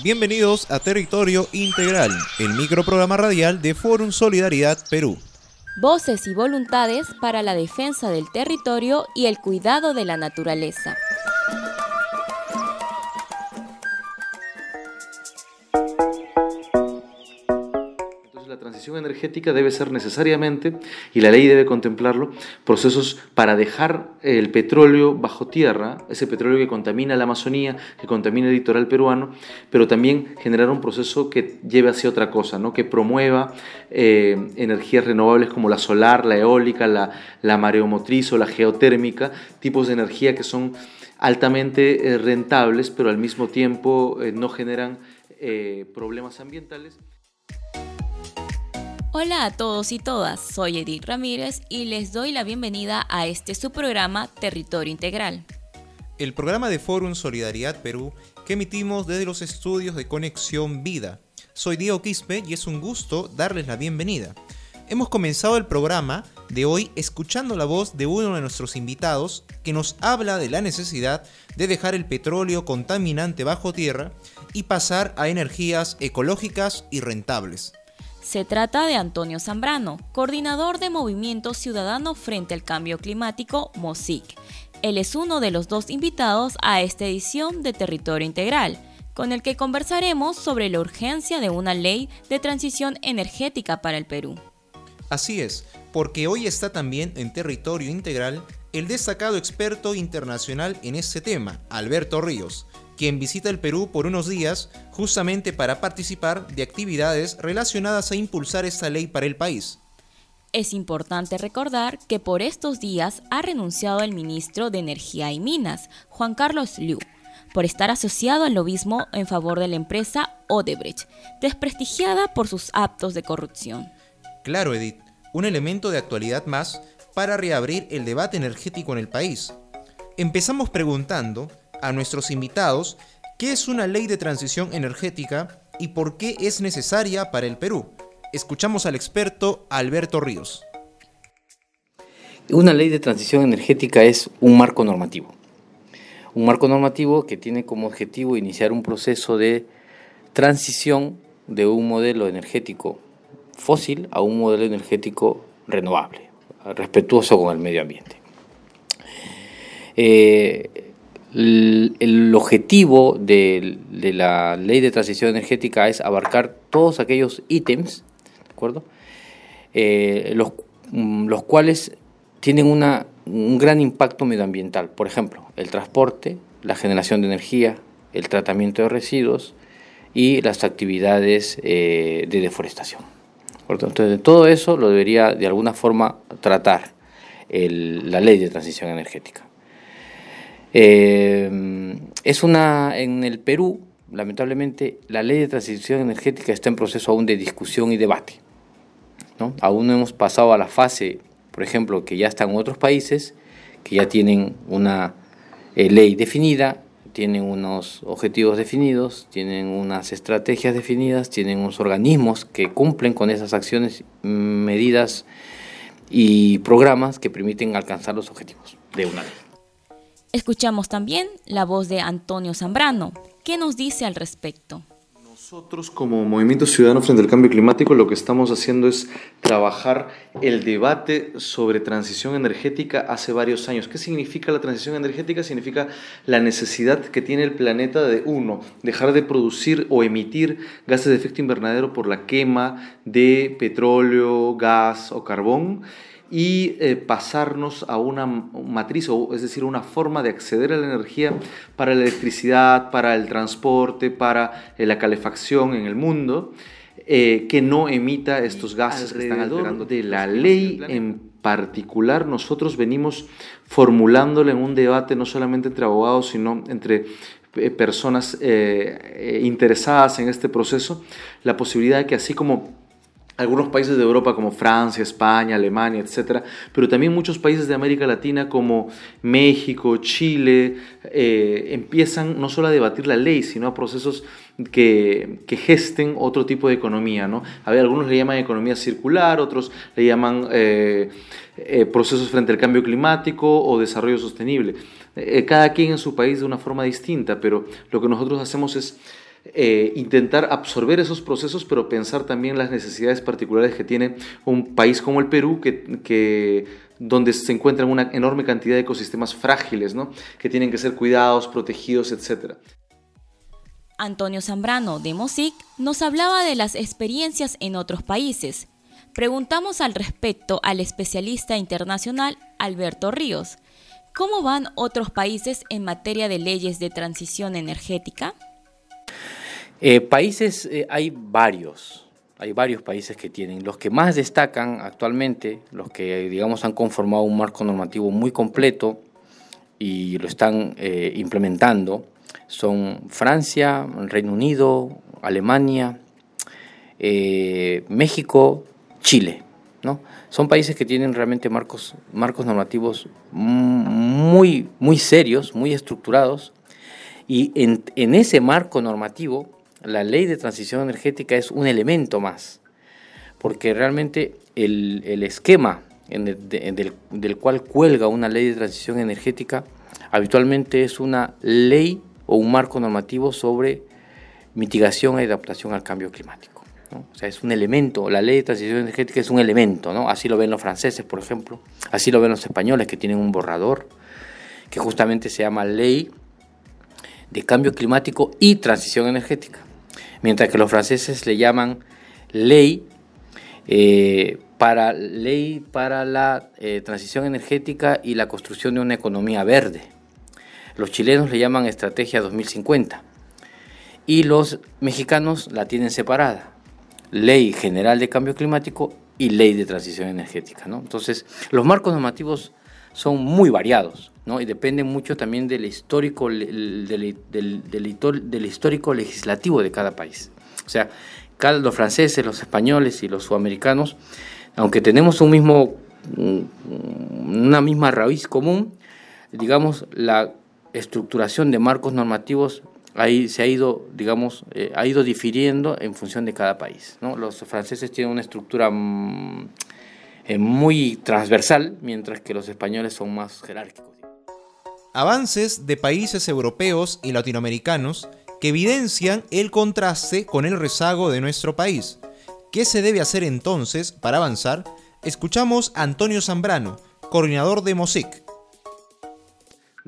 Bienvenidos a Territorio Integral, el microprograma radial de Forum Solidaridad Perú. Voces y voluntades para la defensa del territorio y el cuidado de la naturaleza. Energética debe ser necesariamente, y la ley debe contemplarlo, procesos para dejar el petróleo bajo tierra, ese petróleo que contamina la Amazonía, que contamina el litoral peruano, pero también generar un proceso que lleve hacia otra cosa, ¿no? que promueva eh, energías renovables como la solar, la eólica, la, la mareomotriz o la geotérmica, tipos de energía que son altamente eh, rentables, pero al mismo tiempo eh, no generan problemas ambientales. Hola a todos y todas, soy Edith Ramírez y les doy la bienvenida a este su programa Territorio Integral. El programa de Forum Solidaridad Perú que emitimos desde los estudios de Conexión Vida. Soy Diego Quispe y es un gusto darles la bienvenida. Hemos comenzado el programa de hoy escuchando la voz de uno de nuestros invitados que nos habla de la necesidad de dejar el petróleo contaminante bajo tierra y pasar a energías ecológicas y rentables. Se trata de Antonio Zambrano, coordinador de Movimiento Ciudadano frente al Cambio Climático, MOSIC. Él es uno de los dos invitados a esta edición de Territorio Integral, con el que conversaremos sobre la urgencia de una ley de transición energética para el Perú. Así es, porque hoy está también en Territorio Integral el destacado experto internacional en este tema, Alberto Ríos, quien visita el Perú por unos días justamente para participar de actividades relacionadas a impulsar esta ley para el país. Es importante recordar que por estos días ha renunciado el ministro de Energía y Minas, Juan Carlos Liu, por estar asociado al lobismo en favor de la empresa Odebrecht, desprestigiada por sus actos de corrupción. Claro, Edith, un elemento de actualidad más para reabrir el debate energético en el país. Empezamos preguntando a nuestros invitados qué es una ley de transición energética y por qué es necesaria para el Perú. Escuchamos al experto Alberto Ríos. Una ley de transición energética es un marco normativo. Un marco normativo que tiene como objetivo iniciar un proceso de transición de un modelo energético fósil a un modelo energético renovable, respetuoso con el medio ambiente. Eh, el, objetivo de, la ley de transición energética es abarcar todos aquellos ítems, ¿de acuerdo? Eh, los, mm, los, cuales tienen una, un gran impacto medioambiental. Por ejemplo, el transporte, la generación de energía, el tratamiento de residuos y las actividades eh, de deforestación. Entonces, todo eso lo debería de alguna forma tratar la ley de transición energética. Eh, es una, en el Perú, lamentablemente, la ley de transición energética está en proceso aún de discusión y debate. ¿no? Aún no hemos pasado a la fase, por ejemplo, que ya están otros países, que ya tienen una eh, ley definida, tienen unos objetivos definidos, tienen unas estrategias definidas, tienen unos organismos que cumplen con esas acciones, medidas y programas que permiten alcanzar los objetivos de una ley. Escuchamos también la voz de Antonio Zambrano. ¿Qué nos dice al respecto? Nosotros como Movimiento Ciudadano frente al Cambio Climático lo que estamos haciendo es trabajar el debate sobre transición energética hace varios años. ¿Qué significa la transición energética? Significa la necesidad que tiene el planeta de, uno, dejar de producir o emitir gases de efecto invernadero por la quema de petróleo, gas o carbón y eh, pasarnos a una matriz, o, es decir, una forma de acceder a la energía para la electricidad, para el transporte, para eh, la calefacción en el mundo, eh, que no emita estos gases que están alterando. De la ley en particular, nosotros venimos formulándole en un debate no solamente entre abogados, sino entre personas interesadas en este proceso, la posibilidad de que así como algunos países de Europa como Francia, España, Alemania, etcétera, pero también muchos países de América Latina como México, Chile, eh, empiezan no solo a debatir la ley, sino a procesos que, gesten otro tipo de economía. ¿no? A ver, algunos le llaman economía circular, otros le llaman eh, eh, procesos frente al cambio climático o desarrollo sostenible. cada quien en su país de una forma distinta, pero lo que nosotros hacemos es eh, intentar absorber esos procesos, pero pensar también las necesidades particulares que tiene un país como el Perú, que, donde se encuentran una enorme cantidad de ecosistemas frágiles, ¿no? que tienen que ser cuidados, protegidos, etc. Antonio Zambrano de MOSIC nos hablaba de las experiencias en otros países. Preguntamos al respecto al especialista internacional Alberto Ríos. ¿Cómo van otros países en materia de leyes de transición energética? Eh, países eh, hay varios, hay varios países que tienen. Los que más destacan actualmente, los que digamos han conformado un marco normativo muy completo y lo están eh, implementando, son Francia, Reino Unido, Alemania, México, Chile. ¿no? Son países que tienen realmente marcos, marcos normativos muy, muy serios, muy estructurados, y en ese marco normativo la ley de transición energética es un elemento más, porque realmente el, esquema del, cual cuelga una ley de transición energética habitualmente es una ley o un marco normativo sobre mitigación y adaptación al cambio climático. O sea, es un elemento, la ley de transición energética es un elemento, ¿no? Así lo ven los franceses, por ejemplo, así lo ven los españoles que tienen un borrador que justamente se llama Ley de Cambio Climático y Transición Energética mientras que los franceses le llaman ley eh, para, ley para la eh, transición energética y la construcción de una economía verde. Los chilenos le llaman Estrategia 2050 y los mexicanos la tienen separada. Ley General de Cambio Climático y Ley de Transición Energética. Entonces, los marcos normativos son muy variados y dependen mucho también del histórico, del, del, histórico legislativo de cada país. O sea, los franceses, los españoles y los sudamericanos, aunque tenemos un mismo, una misma raíz común, digamos, la estructuración de marcos normativos ahí se ha ido, digamos, eh, ha ido difiriendo en función de cada país. Los franceses tienen una estructura mm, muy transversal, mientras que los españoles son más jerárquicos. Avances de países europeos y latinoamericanos que evidencian el contraste con el rezago de nuestro país. ¿Qué se debe hacer entonces para avanzar? Escuchamos a Antonio Zambrano, coordinador de MOSIC.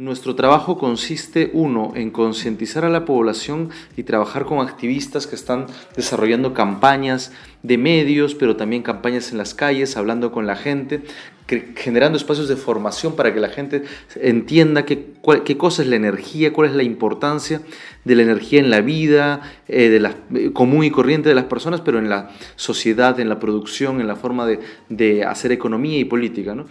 Nuestro trabajo consiste, uno, en concientizar a la población y trabajar con activistas que están desarrollando campañas de medios, pero también campañas en las calles, hablando con la gente, generando espacios de formación para que la gente entienda qué, qué cosa es la energía, cuál es la importancia de la energía en la vida eh, de la, eh, común y corriente de las personas, pero en la sociedad, en la producción, en la forma de, de hacer economía y política. ¿no?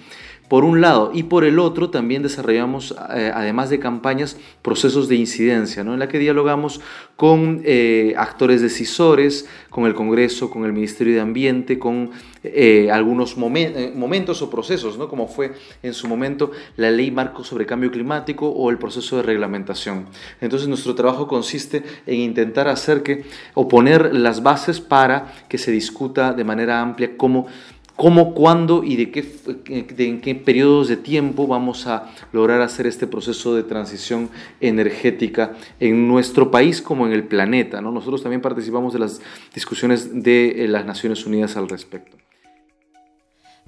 Por un lado, y por el otro también desarrollamos, eh, además de campañas, procesos de incidencia, ¿no? en la que dialogamos con eh, actores decisores, con el Congreso, con el Ministerio de Ambiente, con eh, algunos momentos o procesos, ¿no? como fue en su momento la Ley Marco sobre Cambio Climático o el proceso de reglamentación. Entonces nuestro trabajo consiste en intentar hacer que, o poner las bases para que se discuta de manera amplia cómo cómo, cuándo y de qué, en qué periodos de tiempo vamos a lograr hacer este proceso de transición energética en nuestro país como en el planeta. ¿no? Nosotros también participamos de las discusiones de eh, las Naciones Unidas al respecto.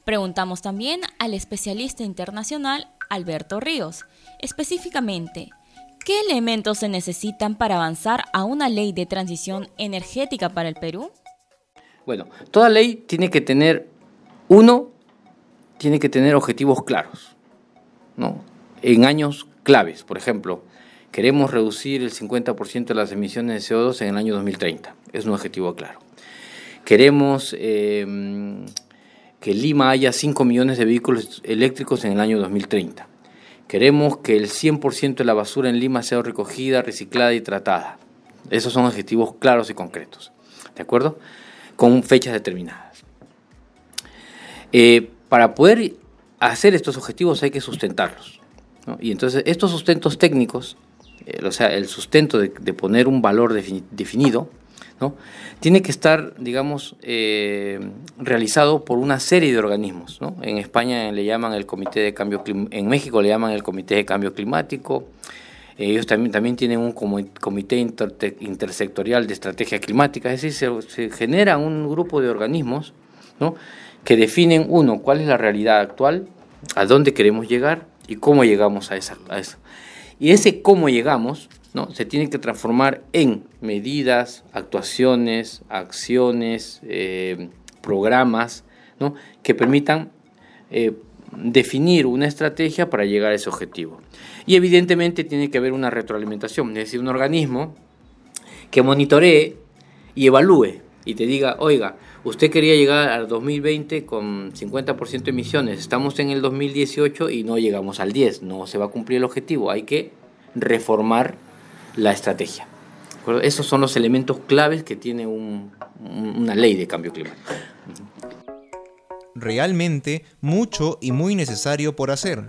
Preguntamos también al especialista internacional Alberto Ríos, específicamente, ¿qué elementos se necesitan para avanzar a una ley de transición energética para el Perú? Bueno, toda ley tiene que tener uno tiene que tener objetivos claros, ¿no? En años claves, por ejemplo, queremos reducir el 50% de las emisiones de CO2 en el año 2030. Es un objetivo claro. Queremos em, que Lima haya 5 millones de vehículos eléctricos en el año 2030. Queremos que el 100% de la basura en Lima sea recogida, reciclada y tratada. Esos son objetivos claros y concretos. ¿De acuerdo? Con fechas determinadas. Eh, para poder hacer estos objetivos hay que sustentarlos. Y entonces estos sustentos técnicos, eh, o sea, el sustento de, poner un valor definido, ¿no? tiene que estar, digamos, eh, realizado por una serie de organismos. En España le llaman el Comité de Cambio en México le llaman el Comité de Cambio Climático, Ellos también, también tienen un comité intersectorial de estrategia climática, es decir, se, genera un grupo de organismos ¿no? que definen, uno, cuál es la realidad actual, a dónde queremos llegar y cómo llegamos a, esa, a eso. Y ese cómo llegamos ¿no? se tiene que transformar en medidas, actuaciones, acciones, eh, programas ¿no? que permitan eh, definir una estrategia para llegar a ese objetivo. Y evidentemente tiene que haber una retroalimentación, es decir, un organismo que monitoree y evalúe y te diga, oiga, usted quería llegar al 2020 con 50% de emisiones, estamos en el 2018 y no llegamos al 10, no se va a cumplir el objetivo, hay que reformar la estrategia. Esos son los elementos claves que tiene una ley de cambio climático. Realmente mucho y muy necesario por hacer.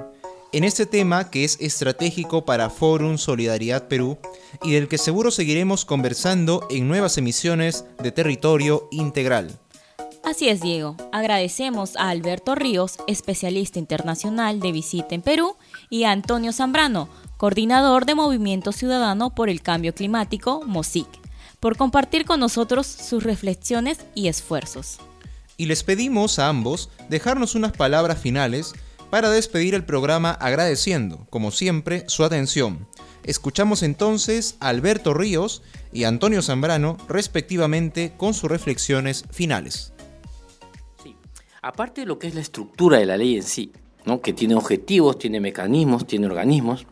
En este tema que es estratégico para Forum Solidaridad Perú y del que seguro seguiremos conversando en nuevas emisiones de Territorio Integral. Así es, Diego. Agradecemos a Alberto Ríos, especialista internacional de visita en Perú, y a Antonio Zambrano, coordinador de Movimiento Ciudadano por el Cambio Climático, MOSIC, por compartir con nosotros sus reflexiones y esfuerzos. Y les pedimos a ambos dejarnos unas palabras finales para despedir el programa agradeciendo, como siempre, su atención. Escuchamos entonces a Alberto Ríos y Antonio Zambrano, respectivamente, con sus reflexiones finales. Aparte de lo que es la estructura de la ley en sí, ¿no? que tiene objetivos, tiene mecanismos, tiene organismos,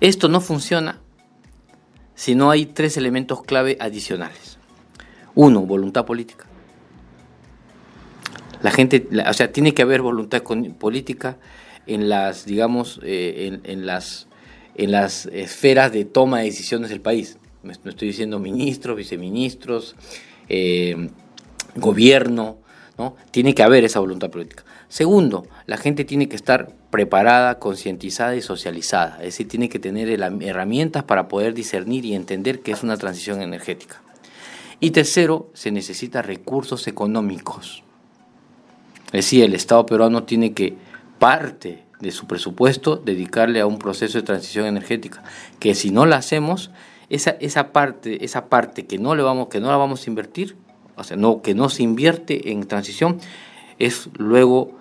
esto no funciona si no hay tres elementos clave adicionales. Uno, voluntad política. La gente, o sea, tiene que haber voluntad política en las, digamos, eh, en, las, en las esferas de toma de decisiones del país. No estoy diciendo ministros, viceministros, eh, gobierno, ¿no? Tiene que haber esa voluntad política. Segundo, la gente tiene que estar preparada, concientizada y socializada, es decir, tiene que tener herramientas para poder discernir y entender que es una transición energética. Y tercero, se necesita recursos económicos. Es decir, el Estado peruano tiene que parte de su presupuesto dedicarle a un proceso de transición energética, que si no la hacemos, esa, parte, esa parte que no le que no la vamos a invertir, o sea, no, que no se invierte en transición, es luego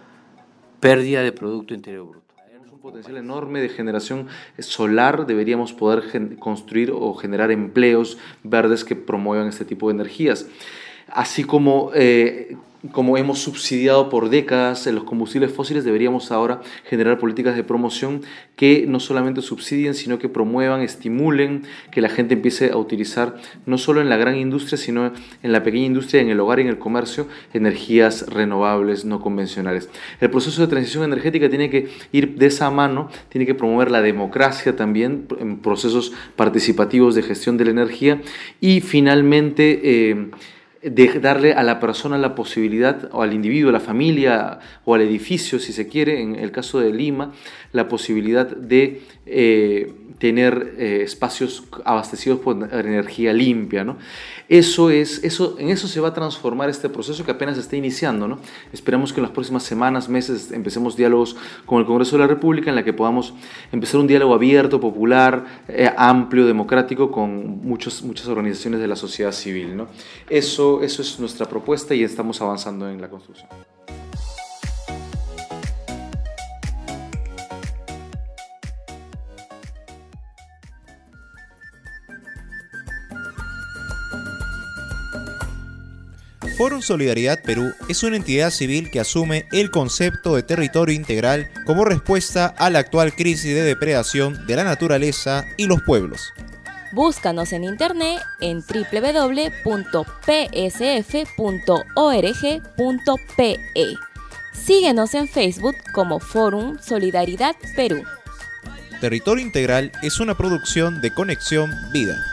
pérdida de Producto Interior Bruto. Tenemos un potencial enorme de generación solar, deberíamos poder construir o generar empleos verdes que promuevan este tipo de energías. Así como eh, como hemos subsidiado por décadas los combustibles fósiles, deberíamos ahora generar políticas de promoción que no solamente subsidien, sino que promuevan, estimulen que la gente empiece a utilizar, no solo en la gran industria, sino en la pequeña industria, en el hogar y en el comercio, energías renovables no convencionales. El proceso de transición energética tiene que ir de esa mano, tiene que promover la democracia también en procesos participativos de gestión de la energía y finalmente... Eh, de darle a la persona la posibilidad, o al individuo, a la familia, o al edificio, si se quiere, en el caso de Lima, la posibilidad de eh, tener eh, espacios abastecidos por energía limpia. ¿no? Eso es, eso, en eso se va a transformar este proceso que apenas está iniciando. ¿no? Esperamos que en las próximas semanas, meses, empecemos diálogos con el Congreso de la República en la que podamos empezar un diálogo abierto, popular, eh, amplio, democrático con muchos, muchas organizaciones de la sociedad civil. ¿no? Eso, eso es nuestra propuesta y estamos avanzando en la construcción. Foro Solidaridad Perú es una entidad civil que asume el concepto de territorio integral como respuesta a la actual crisis de depredación de la naturaleza y los pueblos. Búscanos en internet en www.psf.org.pe. Síguenos en Facebook como Forum Solidaridad Perú. Territorio Integral es una producción de Conexión Vida.